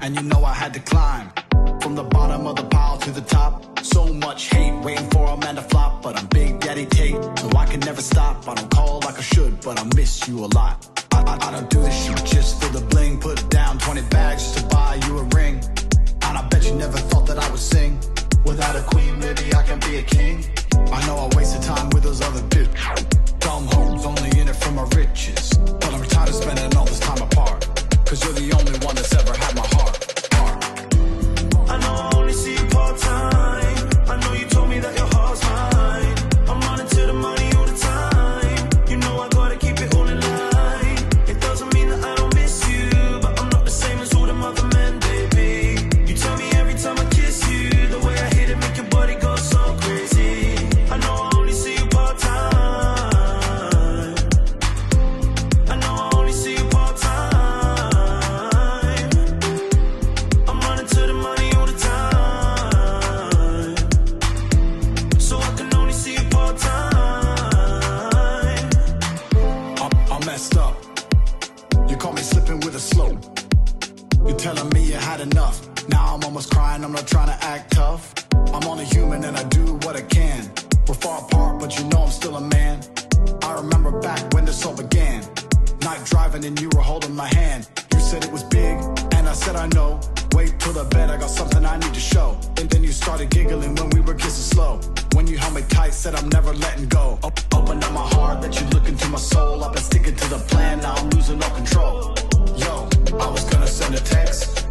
And you know I had to climb. From the bottom of the pile to the top. So much hate, waiting for a man to flop. But I'm Big Daddy Tate, so I can never stop. I don't call like I should, but I miss you a lot. I, I, I don't do this shit just for the bling. Put down 20 bags just to buy you a ring. And I bet you never thought that I would sing. Without a queen, maybe I can be a king. I know I wasted time with those other bitches. Dumb hoes, only in it for my riches. But I'm tired of messed up. You caught me slipping with a slope. You're telling me you had enough. Now I'm almost crying, I'm not trying to act tough. I'm only human and I do what I can. We're far apart, but you know I'm still a man. I remember back when this all began. Night driving and you were holding my hand. You said it was big, and I said I know. Wait till the bed, I got something I need to show. And then you started giggling when we were kissing slow. When you held me tight, said I'm never letting go. Opened up my heart, my soul. I've been sticking to the plan, now I'm losing all control. Yo, I was gonna send a text,